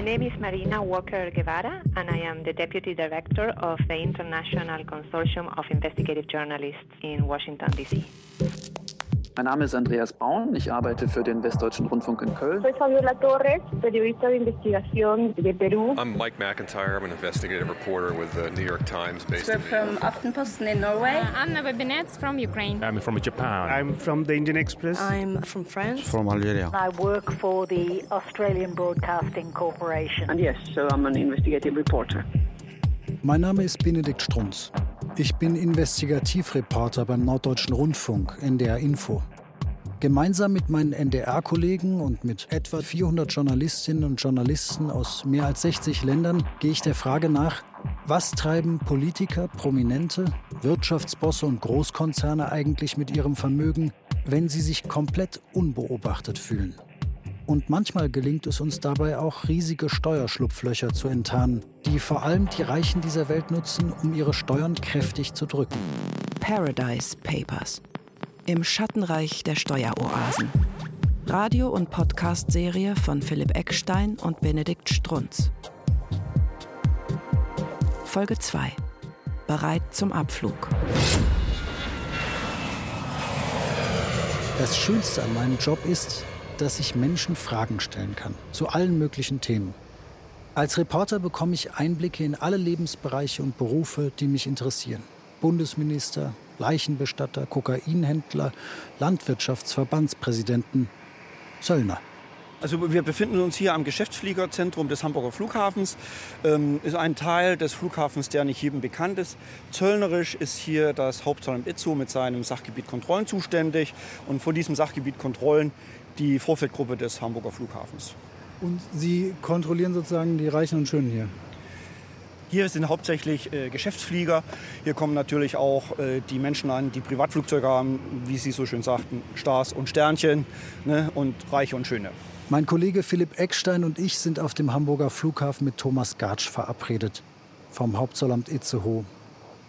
My name is Marina Walker Guevara, and I am the Deputy Director of the International Consortium of Investigative Journalists in Washington, D.C. Mein Name ist Andreas Braun, ich arbeite für den Westdeutschen Rundfunk in Köln. Soy Fabiola Torres, periodista de investigación de Perú. I'm Mike McIntyre. I'm an investigative reporter with the New York Times based We're in from Aftenposten in Norway. Uh, Anna Babinets from Ukraine. I'm from Japan. I'm from the Indian Express. I'm from France. From Algeria. I work for the Australian Broadcasting Corporation. And yes, so I'm an investigative reporter. Mein Name ist Benedikt Strunz. Ich bin Investigativreporter beim Norddeutschen Rundfunk, NDR Info. Gemeinsam mit meinen NDR-Kollegen und mit etwa 400 Journalistinnen und Journalisten aus mehr als 60 Ländern gehe ich der Frage nach, was treiben Politiker, Prominente, Wirtschaftsbosse und Großkonzerne eigentlich mit ihrem Vermögen, wenn sie sich komplett unbeobachtet fühlen? Und manchmal gelingt es uns dabei auch, riesige Steuerschlupflöcher zu enttarnen, die vor allem die Reichen dieser Welt nutzen, um ihre Steuern kräftig zu drücken. Paradise Papers. Im Schattenreich der Steueroasen. Radio- und Podcast-Serie von Philipp Eckstein und Benedikt Strunz. Folge 2. Bereit zum Abflug. Das Schönste an meinem Job ist, dass ich Menschen Fragen stellen kann, zu allen möglichen Themen. Als Reporter bekomme ich Einblicke in alle Lebensbereiche und Berufe, die mich interessieren. Bundesminister, Leichenbestatter, Kokainhändler, Landwirtschaftsverbandspräsidenten, Zöllner. Also wir befinden uns hier am Geschäftsfliegerzentrum des Hamburger Flughafens. Ähm, ist ein Teil des Flughafens, der nicht jedem bekannt ist. Zöllnerisch ist hier das Hauptzollamt Itzo mit seinem Sachgebiet Kontrollen zuständig und vor diesem Sachgebiet Kontrollen die Vorfeldgruppe des Hamburger Flughafens. Und Sie kontrollieren sozusagen die Reichen und Schönen hier? Hier sind hauptsächlich äh, Geschäftsflieger. Hier kommen natürlich auch äh, die Menschen an, die Privatflugzeuge haben, wie Sie so schön sagten, Stars und Sternchen ne, und Reiche und Schöne. Mein Kollege Philipp Eckstein und ich sind auf dem Hamburger Flughafen mit Thomas Gatsch verabredet, vom Hauptzollamt Itzehoe.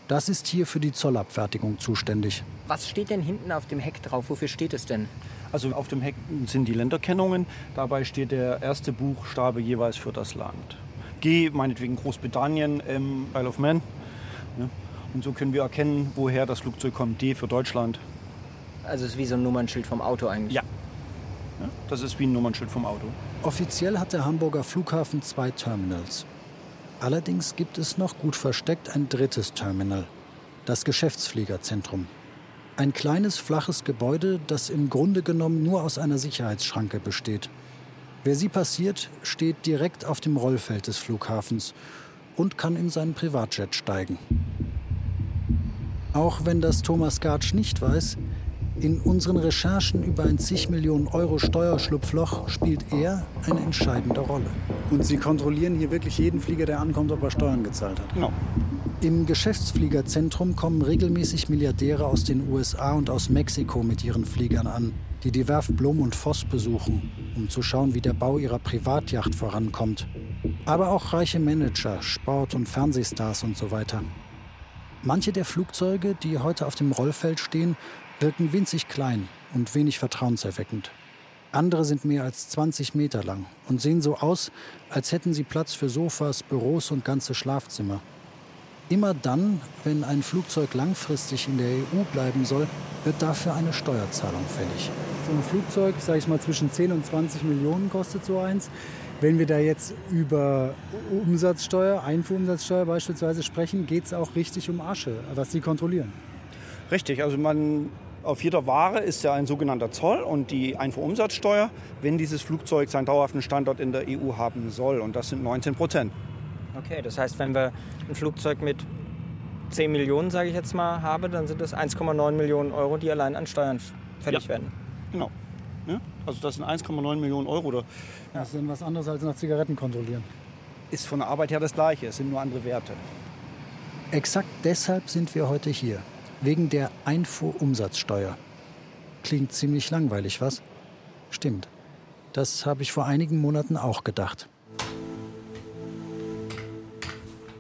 Das ist hier für die Zollabfertigung zuständig. Was steht denn hinten auf dem Heck drauf? Wofür steht es denn? Also auf dem Heck sind die Länderkennungen. Dabei steht der erste Buchstabe jeweils für das Land. G, meinetwegen Großbritannien, M, Isle of Man. Ja. Und so können wir erkennen, woher das Flugzeug kommt. D für Deutschland. Also es ist wie so ein Nummernschild vom Auto eigentlich? Ja. ja. Das ist wie ein Nummernschild vom Auto. Offiziell hat der Hamburger Flughafen zwei Terminals. Allerdings gibt es noch gut versteckt ein drittes Terminal, das Geschäftsfliegerzentrum. Ein kleines, flaches Gebäude, das im Grunde genommen nur aus einer Sicherheitsschranke besteht. Wer sie passiert, steht direkt auf dem Rollfeld des Flughafens und kann in seinen Privatjet steigen. Auch wenn das Thomas Gatsch nicht weiß, in unseren Recherchen über ein zig Millionen Euro Steuerschlupfloch spielt er eine entscheidende Rolle. Und Sie kontrollieren hier wirklich jeden Flieger, der ankommt, ob er Steuern gezahlt hat? Genau. Im Geschäftsfliegerzentrum kommen regelmäßig Milliardäre aus den USA und aus Mexiko mit ihren Fliegern an, die die Werft Blum und Voss besuchen, um zu schauen, wie der Bau ihrer Privatjacht vorankommt. Aber auch reiche Manager, Sport- und Fernsehstars und so weiter. Manche der Flugzeuge, die heute auf dem Rollfeld stehen, wirken winzig klein und wenig vertrauenserweckend. Andere sind mehr als 20 Meter lang und sehen so aus, als hätten sie Platz für Sofas, Büros und ganze Schlafzimmer. Immer dann, wenn ein Flugzeug langfristig in der EU bleiben soll, wird dafür eine Steuerzahlung fällig. So ein Flugzeug, sage ich mal, zwischen 10 und 20 Millionen kostet so eins. Wenn wir da jetzt über Umsatzsteuer, Einfuhrumsatzsteuer beispielsweise sprechen, geht es auch richtig um Asche, was Sie kontrollieren. Richtig, also man auf jeder Ware ist ja ein sogenannter Zoll und die Einfuhrumsatzsteuer, wenn dieses Flugzeug seinen dauerhaften Standort in der EU haben soll. Und das sind 19 Prozent. Okay, das heißt, wenn wir ein Flugzeug mit 10 Millionen, sage ich jetzt mal, habe, dann sind das 1,9 Millionen Euro, die allein an Steuern fällig Ja. werden. Genau. Ja? Also das sind 1,9 Millionen Euro. Oder Das ist dann was anderes als nach Zigaretten kontrollieren. ist von der Arbeit her das Gleiche, es sind nur andere Werte. Exakt deshalb sind wir heute hier. Wegen der Einfuhrumsatzsteuer. Klingt ziemlich langweilig, was? Stimmt. Das habe ich vor einigen Monaten auch gedacht.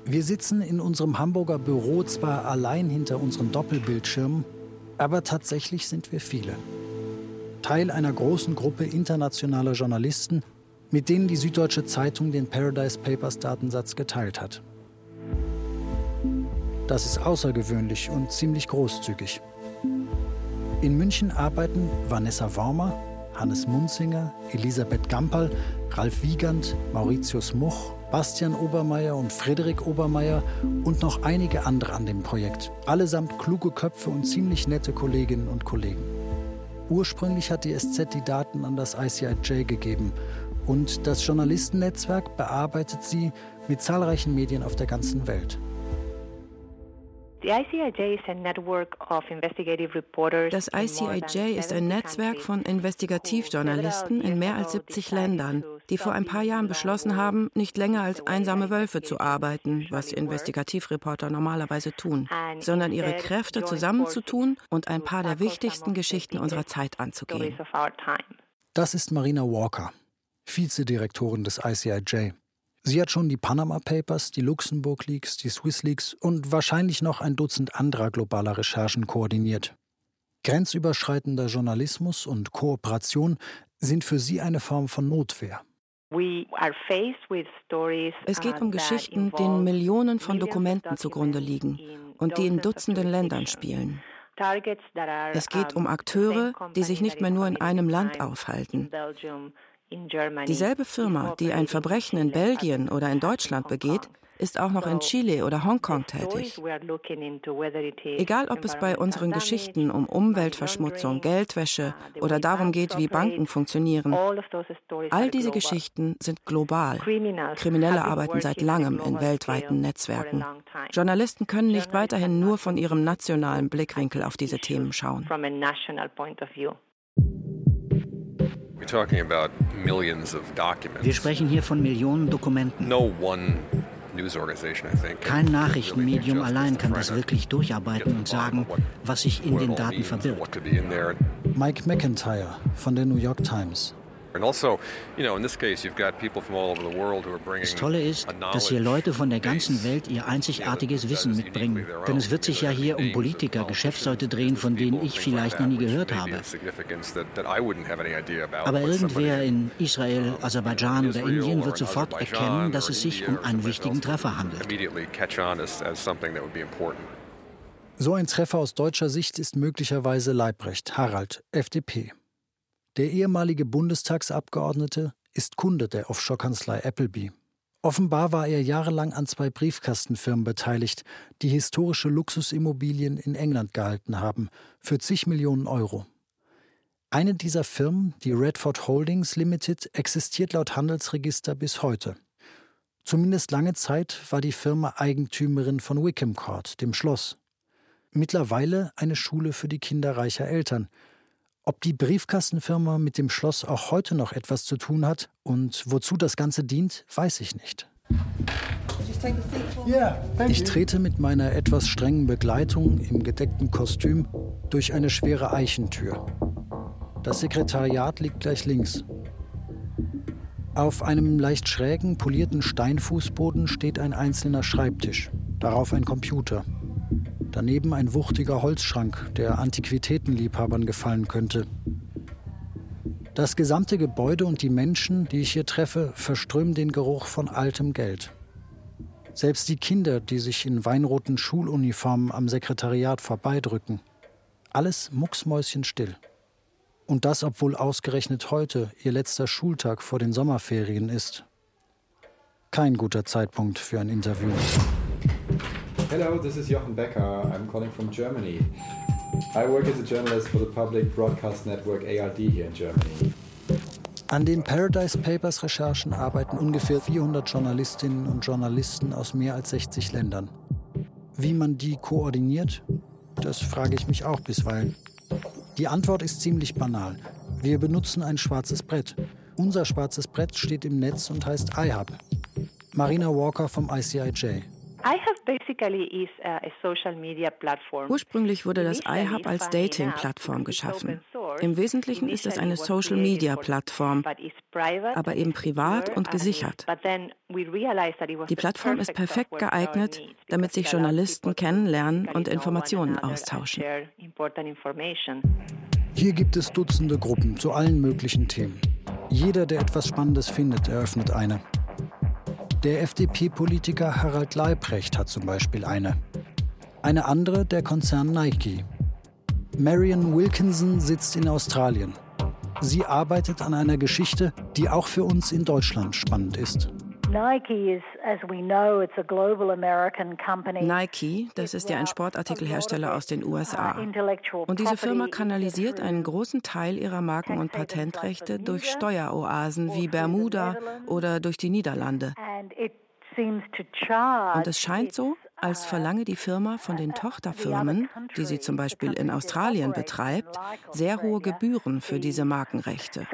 Wir sitzen in unserem Hamburger Büro zwar allein hinter unseren Doppelbildschirmen, aber tatsächlich sind wir viele. Teil einer großen Gruppe internationaler Journalisten mit denen die Süddeutsche Zeitung den Paradise Papers Datensatz geteilt hat. Das ist außergewöhnlich und ziemlich großzügig. In München arbeiten Vanessa Wormer, Hannes Munzinger, Elisabeth Gamperl, Ralf Wiegand, Mauritius Much, Bastian Obermeier und Frederik Obermeier und noch einige andere an dem Projekt. Allesamt kluge Köpfe und ziemlich nette Kolleginnen und Kollegen. Ursprünglich hat die SZ die Daten an das ICIJ gegeben und das Journalistennetzwerk bearbeitet sie mit zahlreichen Medien auf der ganzen Welt. Das ICIJ ist ein Netzwerk von Investigativjournalisten in mehr als 70 Ländern, die vor ein paar Jahren beschlossen haben, nicht länger als einsame Wölfe zu arbeiten, was Investigativreporter normalerweise tun, sondern ihre Kräfte zusammenzutun und ein paar der wichtigsten Geschichten unserer Zeit anzugehen. Das ist Marina Walker, Vizedirektorin des ICIJ. Sie hat schon die Panama Papers, die Luxemburg Leaks, die Swiss Leaks und wahrscheinlich noch ein Dutzend anderer globaler Recherchen koordiniert. Grenzüberschreitender Journalismus und Kooperation sind für sie eine Form von Notwehr. Es geht um Geschichten, denen Millionen von Dokumenten zugrunde liegen und die in Dutzenden Ländern spielen. Es geht um Akteure, die sich nicht mehr nur in einem Land aufhalten, Dieselbe Firma, die ein Verbrechen in Belgien oder in Deutschland begeht, ist auch noch in Chile oder Hongkong tätig. Egal, ob es bei unseren Geschichten um Umweltverschmutzung, Geldwäsche oder darum geht, wie Banken funktionieren, all diese Geschichten sind global. Kriminelle arbeiten seit langem in weltweiten Netzwerken. Journalisten können nicht weiterhin nur von ihrem nationalen Blickwinkel auf diese Themen schauen. Wir sprechen hier von Millionen Dokumenten. Kein Nachrichtenmedium allein kann das wirklich durcharbeiten und sagen, was sich in den Daten verbirgt. Mike McIntyre von der New York Times. Also, das Tolle ist, dass hier Leute von der ganzen Welt ihr einzigartiges Wissen mitbringen. Denn es wird sich ja hier um Politiker, Geschäftsleute drehen, von denen ich vielleicht noch nie gehört habe. Aber irgendwer in Israel, Aserbaidschan oder Indien wird sofort erkennen, dass es sich um einen wichtigen Treffer handelt. So ein Treffer aus deutscher Sicht ist möglicherweise Leibrecht, Harald, FDP. Der ehemalige Bundestagsabgeordnete ist Kunde der Offshore-Kanzlei Appleby. Offenbar war er jahrelang an zwei Briefkastenfirmen beteiligt, die historische Luxusimmobilien in England gehalten haben, für zig Millionen Euro. Eine dieser Firmen, die Redford Holdings Limited, existiert laut Handelsregister bis heute. Zumindest lange Zeit war die Firma Eigentümerin von Wickham Court, dem Schloss. Mittlerweile eine Schule für die Kinder reicher Eltern, ob die Briefkastenfirma mit dem Schloss auch heute noch etwas zu tun hat und wozu das Ganze dient, weiß ich nicht. Ich trete mit meiner etwas strengen Begleitung im gedeckten Kostüm durch eine schwere Eichentür. Das Sekretariat liegt gleich links. Auf einem leicht schrägen, polierten Steinfußboden steht ein einzelner Schreibtisch, darauf ein Computer. Daneben ein wuchtiger Holzschrank, der Antiquitätenliebhabern gefallen könnte. Das gesamte Gebäude und die Menschen, die ich hier treffe, verströmen den Geruch von altem Geld. Selbst die Kinder, die sich in weinroten Schuluniformen am Sekretariat vorbeidrücken. Alles mucksmäuschenstill. Und das, obwohl ausgerechnet heute ihr letzter Schultag vor den Sommerferien ist. Kein guter Zeitpunkt für ein Interview. Hello, this is Jochen Becker. I'm calling from Germany. I work as a journalist for the public broadcast network ARD here in Germany. An den Paradise Papers Recherchen arbeiten ungefähr 400 Journalistinnen und Journalisten aus mehr als 60 Ländern. Wie man die koordiniert, das frage ich mich auch bisweilen. Die Antwort ist ziemlich banal. Wir benutzen ein schwarzes Brett. Unser schwarzes Brett steht im Netz und heißt iHub. Marina Walker vom ICIJ. Ursprünglich wurde das iHub als Dating-Plattform geschaffen. Im Wesentlichen ist es eine Social-Media-Plattform, aber eben privat und gesichert. Die Plattform ist perfekt geeignet, damit sich Journalisten kennenlernen und Informationen austauschen. Hier gibt es Dutzende Gruppen zu allen möglichen Themen. Jeder, der etwas Spannendes findet, eröffnet eine. Der FDP-Politiker Harald Leibrecht hat zum Beispiel eine. Eine andere der Konzern Nike. Marion Wilkinson sitzt in Australien. Sie arbeitet an einer Geschichte, die auch für uns in Deutschland spannend ist. Nike, das ist ja ein Sportartikelhersteller aus den USA. Und diese Firma kanalisiert einen großen Teil ihrer Marken- und Patentrechte durch Steueroasen wie Bermuda oder durch die Niederlande. Und es scheint so, als verlange die Firma von den Tochterfirmen, die sie zum Beispiel in Australien betreibt, sehr hohe Gebühren für diese Markenrechte.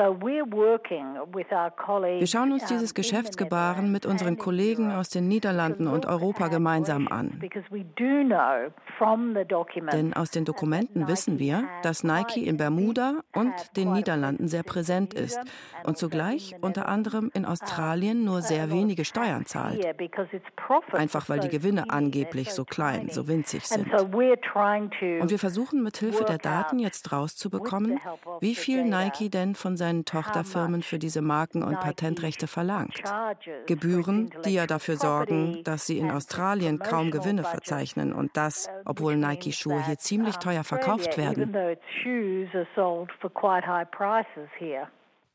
Wir schauen uns dieses Geschäftsgebaren mit unseren Kollegen aus den Niederlanden und Europa gemeinsam an. Denn aus den Dokumenten wissen wir, dass Nike in Bermuda und den Niederlanden sehr präsent ist und zugleich unter anderem in Australien nur sehr wenige Steuern zahlt. Einfach weil die Gewinne angehen angeblich so klein, so winzig sind. Und wir versuchen mit Hilfe der Daten jetzt rauszubekommen, wie viel Nike denn von seinen Tochterfirmen für diese Marken- und Patentrechte verlangt. Gebühren, die ja dafür sorgen, dass sie in Australien kaum Gewinne verzeichnen und das, obwohl Nike-Schuhe hier ziemlich teuer verkauft werden.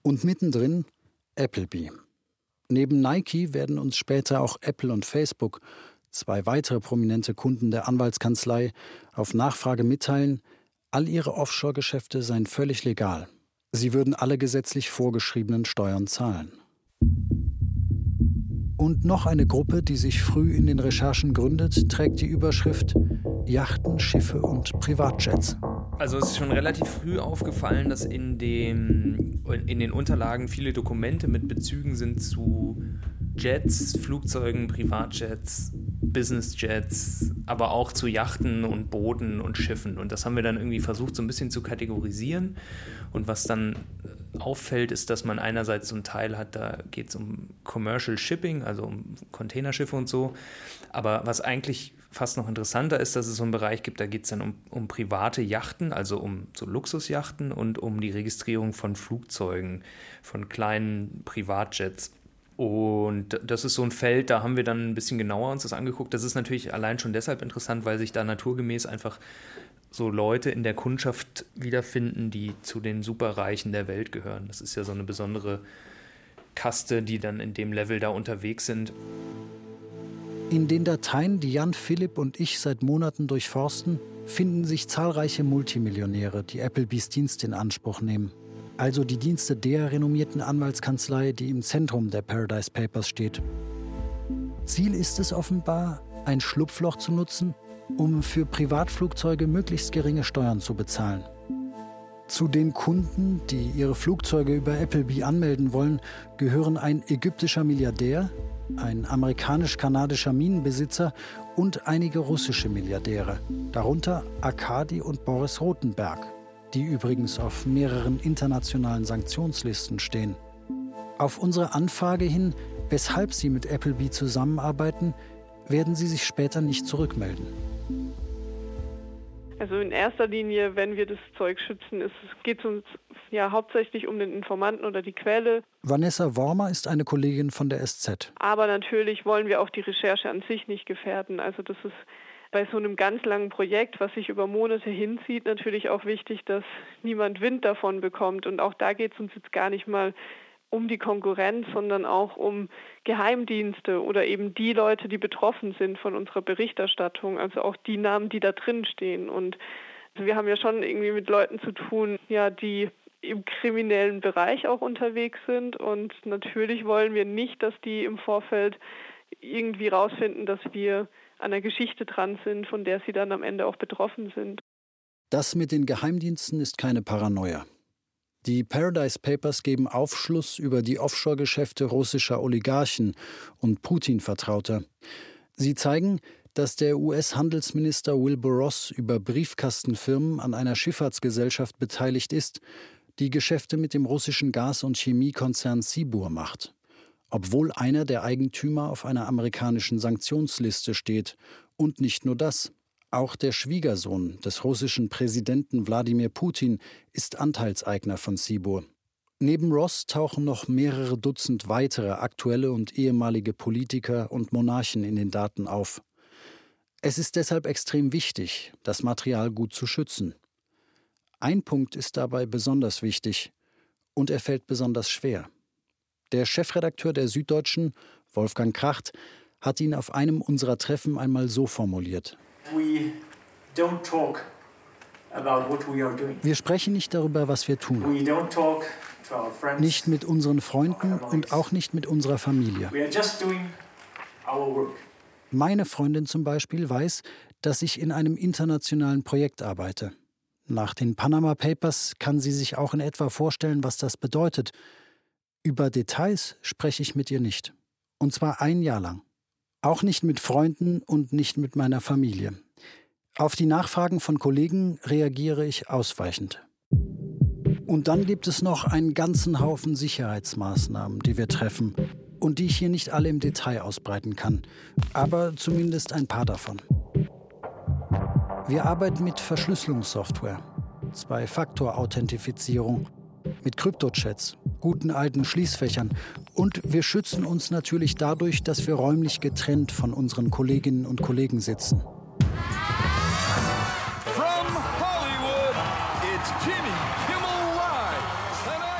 Und mittendrin Applebee. Neben Nike werden uns später auch Apple und Facebook zwei weitere prominente Kunden der Anwaltskanzlei auf Nachfrage mitteilen, all ihre Offshore-Geschäfte seien völlig legal. Sie würden alle gesetzlich vorgeschriebenen Steuern zahlen. Und noch eine Gruppe, die sich früh in den Recherchen gründet, trägt die Überschrift Yachten, Schiffe und Privatjets. Also es ist schon relativ früh aufgefallen, dass in, dem, in den Unterlagen viele Dokumente mit Bezügen sind zu Jets, Flugzeugen, Privatjets, Businessjets, aber auch zu Yachten und Booten und Schiffen. Und das haben wir dann irgendwie versucht, so ein bisschen zu kategorisieren. Und was dann auffällt, ist, dass man einerseits so einen Teil hat, da geht es um Commercial Shipping, also um Containerschiffe und so. Aber was eigentlich fast noch interessanter ist, dass es so einen Bereich gibt, da geht es dann um, um private Yachten, also um so Luxusjachten und um die Registrierung von Flugzeugen, von kleinen Privatjets. Und das ist so ein Feld, da haben wir dann ein bisschen genauer uns das angeguckt. Das ist natürlich allein schon deshalb interessant, weil sich da naturgemäß einfach so Leute in der Kundschaft wiederfinden, die zu den Superreichen der Welt gehören. Das ist ja so eine besondere Kaste, die dann in dem Level da unterwegs sind. In den Dateien, die Jan Philipp und ich seit Monaten durchforsten, finden sich zahlreiche Multimillionäre, die Applebees Dienst in Anspruch nehmen also die Dienste der renommierten Anwaltskanzlei, die im Zentrum der Paradise Papers steht. Ziel ist es offenbar, ein Schlupfloch zu nutzen, um für Privatflugzeuge möglichst geringe Steuern zu bezahlen. Zu den Kunden, die ihre Flugzeuge über Applebee anmelden wollen, gehören ein ägyptischer Milliardär, ein amerikanisch-kanadischer Minenbesitzer und einige russische Milliardäre, darunter Arkadi und Boris Rothenberg, die übrigens auf mehreren internationalen Sanktionslisten stehen. Auf unsere Anfrage hin, weshalb sie mit Applebee zusammenarbeiten, werden sie sich später nicht zurückmelden. Also in erster Linie, wenn wir das Zeug schützen, geht es uns ja hauptsächlich um den Informanten oder die Quelle. Vanessa Wormer ist eine Kollegin von der SZ. Aber natürlich wollen wir auch die Recherche an sich nicht gefährden. Also das ist bei so einem ganz langen Projekt, was sich über Monate hinzieht, natürlich auch wichtig, dass niemand Wind davon bekommt. Und auch da geht es uns jetzt gar nicht mal um die Konkurrenz, sondern auch um Geheimdienste oder eben die Leute, die betroffen sind von unserer Berichterstattung, also auch die Namen, die da drin stehen. Und wir haben ja schon irgendwie mit Leuten zu tun, ja, die im kriminellen Bereich auch unterwegs sind. Und natürlich wollen wir nicht, dass die im Vorfeld irgendwie rausfinden, dass wir an der Geschichte dran sind, von der sie dann am Ende auch betroffen sind. Das mit den Geheimdiensten ist keine Paranoia. Die Paradise Papers geben Aufschluss über die Offshore-Geschäfte russischer Oligarchen und Putin-Vertrauter. Sie zeigen, dass der US-Handelsminister Wilbur Ross über Briefkastenfirmen an einer Schifffahrtsgesellschaft beteiligt ist, die Geschäfte mit dem russischen Gas- und Chemiekonzern Sibur macht obwohl einer der Eigentümer auf einer amerikanischen Sanktionsliste steht. Und nicht nur das. Auch der Schwiegersohn des russischen Präsidenten Wladimir Putin ist Anteilseigner von Sibur. Neben Ross tauchen noch mehrere Dutzend weitere aktuelle und ehemalige Politiker und Monarchen in den Daten auf. Es ist deshalb extrem wichtig, das Material gut zu schützen. Ein Punkt ist dabei besonders wichtig und er fällt besonders schwer. Der Chefredakteur der Süddeutschen, Wolfgang Kracht, hat ihn auf einem unserer Treffen einmal so formuliert. Wir sprechen nicht darüber, was wir tun. Nicht mit unseren Freunden und auch nicht mit unserer Familie. Meine Freundin zum Beispiel weiß, dass ich in einem internationalen Projekt arbeite. Nach den Panama Papers kann sie sich auch in etwa vorstellen, was das bedeutet. Über Details spreche ich mit ihr nicht. Und zwar ein Jahr lang. Auch nicht mit Freunden und nicht mit meiner Familie. Auf die Nachfragen von Kollegen reagiere ich ausweichend. Und dann gibt es noch einen ganzen Haufen Sicherheitsmaßnahmen, die wir treffen und die ich hier nicht alle im Detail ausbreiten kann, aber zumindest ein paar davon. Wir arbeiten mit Verschlüsselungssoftware, Zwei-Faktor-Authentifizierung, mit Kryptochats, guten alten Schließfächern und wir schützen uns natürlich dadurch, dass wir räumlich getrennt von unseren Kolleginnen und Kollegen sitzen.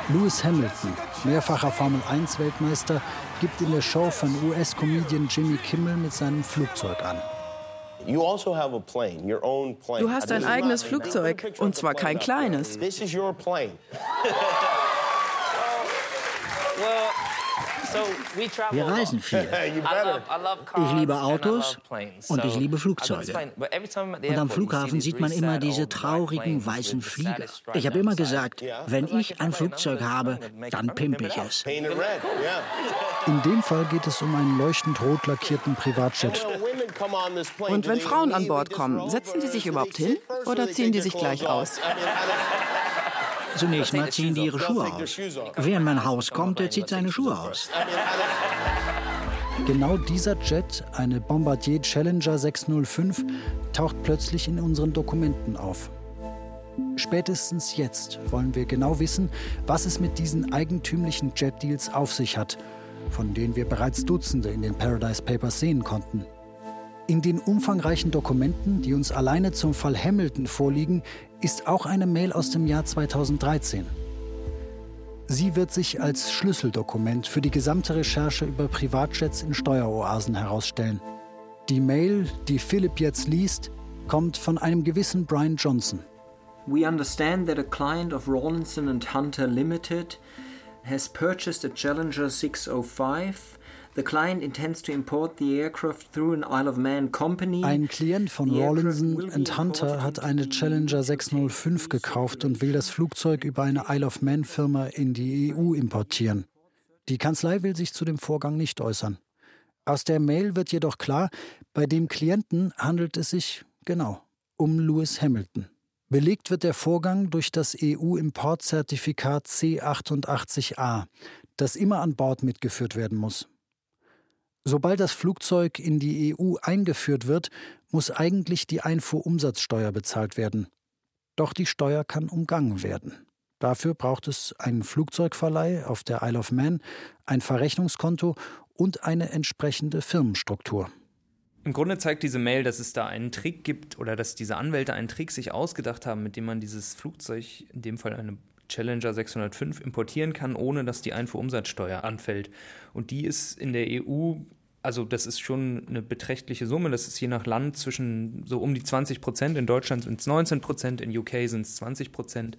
Lewis Hamilton, mehrfacher Formel-1-Weltmeister, gibt in der Show von US-Comedian Jimmy Kimmel mit seinem Flugzeug an. Also du hast ein eigenes Flugzeug, und zwar kein kleines. Wir reisen viel. Ich liebe Autos und ich liebe Flugzeuge. Und am Flughafen sieht man immer diese traurigen weißen Flieger. Ich habe immer gesagt, wenn ich ein Flugzeug habe, dann pimpe ich es. In dem Fall geht es um einen leuchtend rot lackierten Privatjet. Und wenn Frauen an Bord kommen, setzen die sich überhaupt hin oder ziehen die sich gleich aus? Zunächst mal ziehen die ihre Schuhe aus. Wer in mein Haus kommt, der zieht seine Schuhe aus. Genau dieser Jet, eine Bombardier Challenger 605, taucht plötzlich in unseren Dokumenten auf. Spätestens jetzt wollen wir genau wissen, was es mit diesen eigentümlichen Jet-Deals auf sich hat, von denen wir bereits Dutzende in den Paradise Papers sehen konnten. In den umfangreichen Dokumenten, die uns alleine zum Fall Hamilton vorliegen, ist auch eine Mail aus dem Jahr 2013. Sie wird sich als Schlüsseldokument für die gesamte Recherche über Privatjets in Steueroasen herausstellen. Die Mail, die Philipp jetzt liest, kommt von einem gewissen Brian Johnson. We understand that a client of Rawlinson and Hunter Limited has purchased a Challenger 605 ein Klient von Rawlinson Hunter hat eine Challenger 605 gekauft und will das Flugzeug über eine Isle of Man Firma in die EU importieren. Die Kanzlei will sich zu dem Vorgang nicht äußern. Aus der Mail wird jedoch klar, bei dem Klienten handelt es sich, genau, um Lewis Hamilton. Belegt wird der Vorgang durch das EU-Importzertifikat C88a, das immer an Bord mitgeführt werden muss. Sobald das Flugzeug in die EU eingeführt wird, muss eigentlich die Einfuhrumsatzsteuer bezahlt werden. Doch die Steuer kann umgangen werden. Dafür braucht es einen Flugzeugverleih auf der Isle of Man, ein Verrechnungskonto und eine entsprechende Firmenstruktur. Im Grunde zeigt diese Mail, dass es da einen Trick gibt oder dass diese Anwälte einen Trick sich ausgedacht haben, mit dem man dieses Flugzeug, in dem Fall eine Challenger 605 importieren kann, ohne dass die Einfuhrumsatzsteuer anfällt. Und die ist in der EU, also das ist schon eine beträchtliche Summe, das ist je nach Land zwischen so um die 20 Prozent, in Deutschland sind es 19 Prozent, in UK sind es 20 Prozent.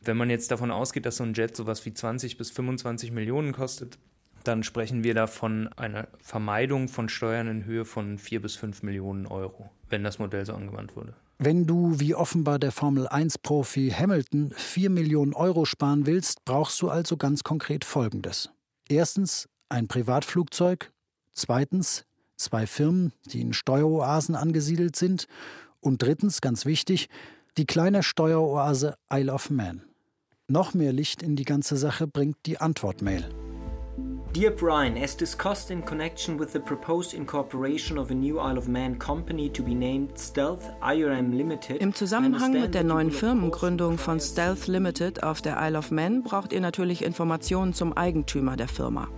Wenn man jetzt davon ausgeht, dass so ein Jet sowas wie 20 bis 25 Millionen kostet, dann sprechen wir da von einer Vermeidung von Steuern in Höhe von 4 bis 5 Millionen Euro, wenn das Modell so angewandt wurde. Wenn du, wie offenbar der Formel-1-Profi Hamilton, 4 Millionen Euro sparen willst, brauchst du also ganz konkret Folgendes. Erstens ein Privatflugzeug, zweitens zwei Firmen, die in Steueroasen angesiedelt sind und drittens, ganz wichtig, die kleine Steueroase Isle of Man. Noch mehr Licht in die ganze Sache bringt die Antwortmail. Dear Brian, as discussed in connection with the proposed incorporation of a new Isle of Man company to be named Stealth IRM Limited. Im Zusammenhang mit der neuen Firmengründung von Stealth Limited auf der Isle of Man braucht ihr natürlich Informationen zum Eigentümer der Firma.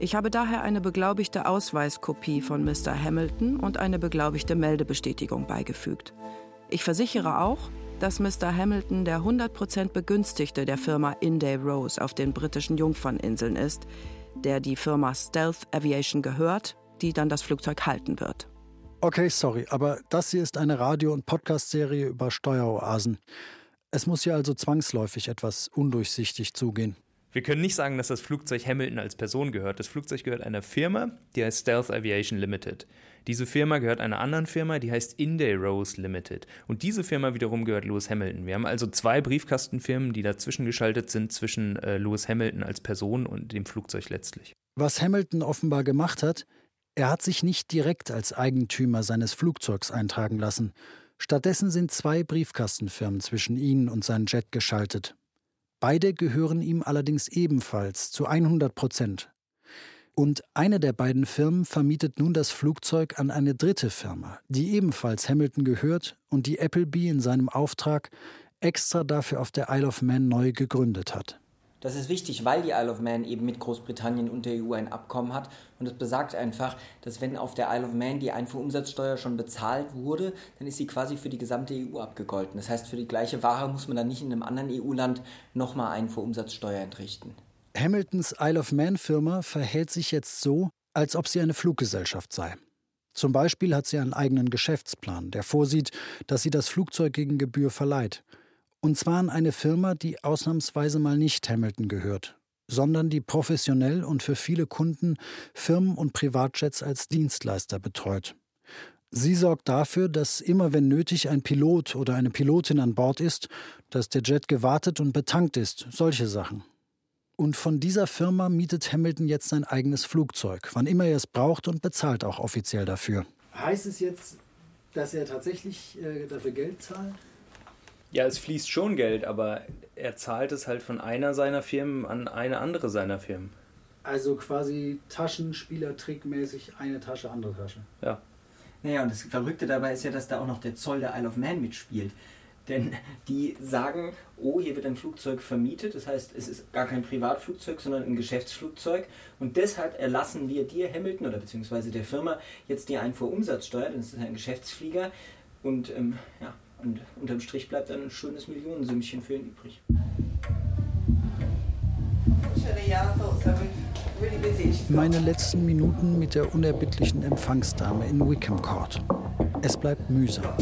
Ich habe daher eine beglaubigte Ausweiskopie von Mr. Hamilton und eine beglaubigte Meldebestätigung beigefügt. Ich versichere auch, dass Mr. Hamilton der 100% Begünstigte der Firma Inday Rose auf den britischen Jungferninseln ist, der die Firma Stealth Aviation gehört, die dann das Flugzeug halten wird. Okay, sorry, aber das hier ist eine Radio- und Podcast-Serie über Steueroasen. Es muss hier also zwangsläufig etwas undurchsichtig zugehen. Wir können nicht sagen, dass das Flugzeug Hamilton als Person gehört. Das Flugzeug gehört einer Firma, die heißt Stealth Aviation Limited. Diese Firma gehört einer anderen Firma, die heißt Inday Rose Limited. Und diese Firma wiederum gehört Lewis Hamilton. Wir haben also zwei Briefkastenfirmen, die dazwischen geschaltet sind zwischen äh, Lewis Hamilton als Person und dem Flugzeug letztlich. Was Hamilton offenbar gemacht hat, er hat sich nicht direkt als Eigentümer seines Flugzeugs eintragen lassen. Stattdessen sind zwei Briefkastenfirmen zwischen ihn und seinem Jet geschaltet. Beide gehören ihm allerdings ebenfalls zu 100 Prozent. Und eine der beiden Firmen vermietet nun das Flugzeug an eine dritte Firma, die ebenfalls Hamilton gehört und die Appleby in seinem Auftrag extra dafür auf der Isle of Man neu gegründet hat. Das ist wichtig, weil die Isle of Man eben mit Großbritannien und der EU ein Abkommen hat. Und es besagt einfach, dass wenn auf der Isle of Man die Einfuhrumsatzsteuer schon bezahlt wurde, dann ist sie quasi für die gesamte EU abgegolten. Das heißt, für die gleiche Ware muss man dann nicht in einem anderen EU-Land nochmal Einfuhrumsatzsteuer entrichten. Hamiltons Isle of Man Firma verhält sich jetzt so, als ob sie eine Fluggesellschaft sei. Zum Beispiel hat sie einen eigenen Geschäftsplan, der vorsieht, dass sie das Flugzeug gegen Gebühr verleiht. Und zwar an eine Firma, die ausnahmsweise mal nicht Hamilton gehört, sondern die professionell und für viele Kunden Firmen und Privatjets als Dienstleister betreut. Sie sorgt dafür, dass immer wenn nötig ein Pilot oder eine Pilotin an Bord ist, dass der Jet gewartet und betankt ist, solche Sachen. Und von dieser Firma mietet Hamilton jetzt sein eigenes Flugzeug, wann immer er es braucht und bezahlt auch offiziell dafür. Heißt es jetzt, dass er tatsächlich äh, dafür Geld zahlt? Ja, es fließt schon Geld, aber er zahlt es halt von einer seiner Firmen an eine andere seiner Firmen. Also quasi Taschenspieler-Trickmäßig eine Tasche, andere Tasche. Ja. Naja, und das Verrückte dabei ist ja, dass da auch noch der Zoll der Isle of Man mitspielt. Denn die sagen, oh, hier wird ein Flugzeug vermietet, das heißt, es ist gar kein Privatflugzeug, sondern ein Geschäftsflugzeug. Und deshalb erlassen wir dir, Hamilton, oder beziehungsweise der Firma, jetzt die Einfuhrumsatzsteuer, denn es ist ein Geschäftsflieger. Und ähm, ja, und unterm Strich bleibt dann ein schönes Millionensümmchen für ihn übrig. Meine letzten Minuten mit der unerbittlichen Empfangsdame in Wickham Court. Es bleibt mühsam.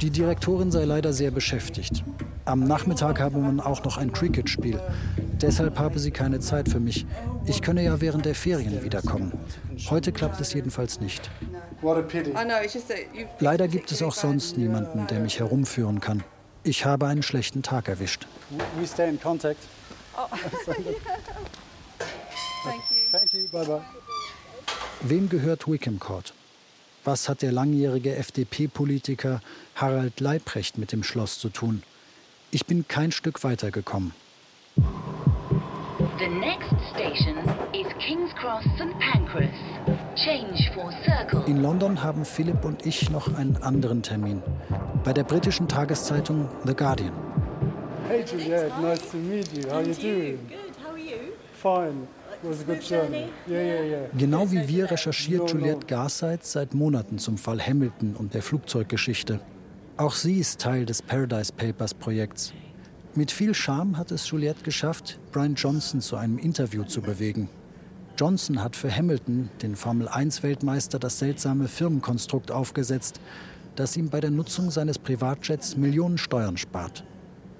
Die Direktorin sei leider sehr beschäftigt. Am Nachmittag habe man auch noch ein Cricket-Spiel. Deshalb habe sie keine Zeit für mich. Ich könne ja während der Ferien wiederkommen. Heute klappt es jedenfalls nicht. Leider gibt es auch sonst niemanden, der mich herumführen kann. Ich habe einen schlechten Tag erwischt. We stay in contact. Oh. Thank you. Thank you. Bye bye. Wem gehört Wickham Court? Was hat der langjährige FDP-Politiker Harald Leibrecht mit dem Schloss zu tun? Ich bin kein Stück weitergekommen. The next station is King's Cross St Pancras. Change for Circle. In London haben Philipp und ich noch einen anderen Termin. Bei der britischen Tageszeitung The Guardian. Hey Juliette, nice to meet you. How you doing? Good, how are you? Fine. Genau wie wir recherchiert Juliette Garseitz seit Monaten zum Fall Hamilton und der Flugzeuggeschichte. Auch sie ist Teil des Paradise Papers Projekts. Mit viel Charme hat es Juliette geschafft, Brian Johnson zu einem Interview zu bewegen. Johnson hat für Hamilton, den Formel-1-Weltmeister, das seltsame Firmenkonstrukt aufgesetzt, das ihm bei der Nutzung seines Privatjets Millionen Steuern spart.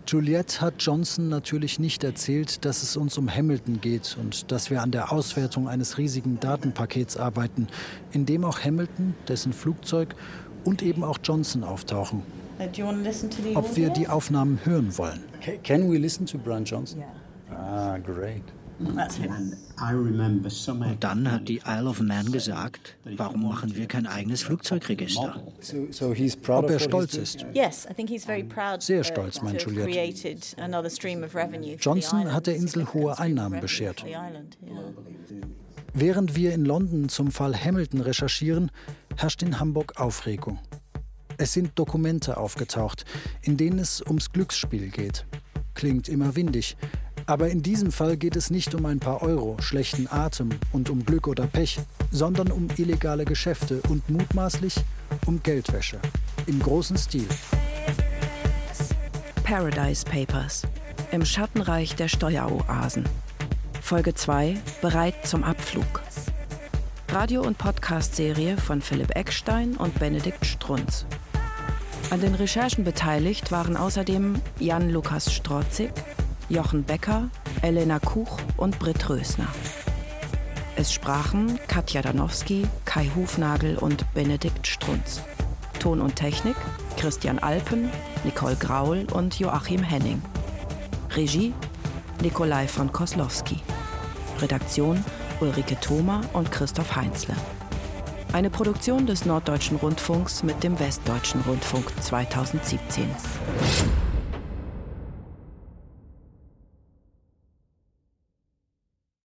Juliette hat Johnson natürlich nicht erzählt, dass es uns um Hamilton geht und dass wir an der Auswertung eines riesigen Datenpakets arbeiten, in dem auch Hamilton, dessen Flugzeug und eben auch Johnson auftauchen. Ob wir die Aufnahmen hören wollen. Can we listen to Brian Johnson? Yeah. Ah, great. Und dann hat die Isle of Man gesagt, warum machen wir kein eigenes Flugzeugregister? Ob er stolz ist? Sehr stolz, meint Juliette. Johnson hat der Insel hohe Einnahmen beschert. Während wir in London zum Fall Hamilton recherchieren, herrscht in Hamburg Aufregung. Es sind Dokumente aufgetaucht, in denen es ums Glücksspiel geht. Klingt immer windig, aber in diesem Fall geht es nicht um ein paar Euro, schlechten Atem und um Glück oder Pech, sondern um illegale Geschäfte und mutmaßlich um Geldwäsche. Im großen Stil. Paradise Papers. Im Schattenreich der Steueroasen. Folge 2. Bereit zum Abflug. Radio- und Podcast-Serie von Philipp Eckstein und Benedikt Strunz. An den Recherchen beteiligt waren außerdem Jan-Lukas Strotzig, Jochen Becker, Elena Kuch und Britt Rösner. Es sprachen Katja Danowski, Kai Hufnagel und Benedikt Strunz. Ton und Technik Christian Alpen, Nicole Graul und Joachim Henning. Regie Nikolai von Koslowski. Redaktion Ulrike Thoma und Christoph Heinzle. Eine Produktion des Norddeutschen Rundfunks mit dem Westdeutschen Rundfunk 2017.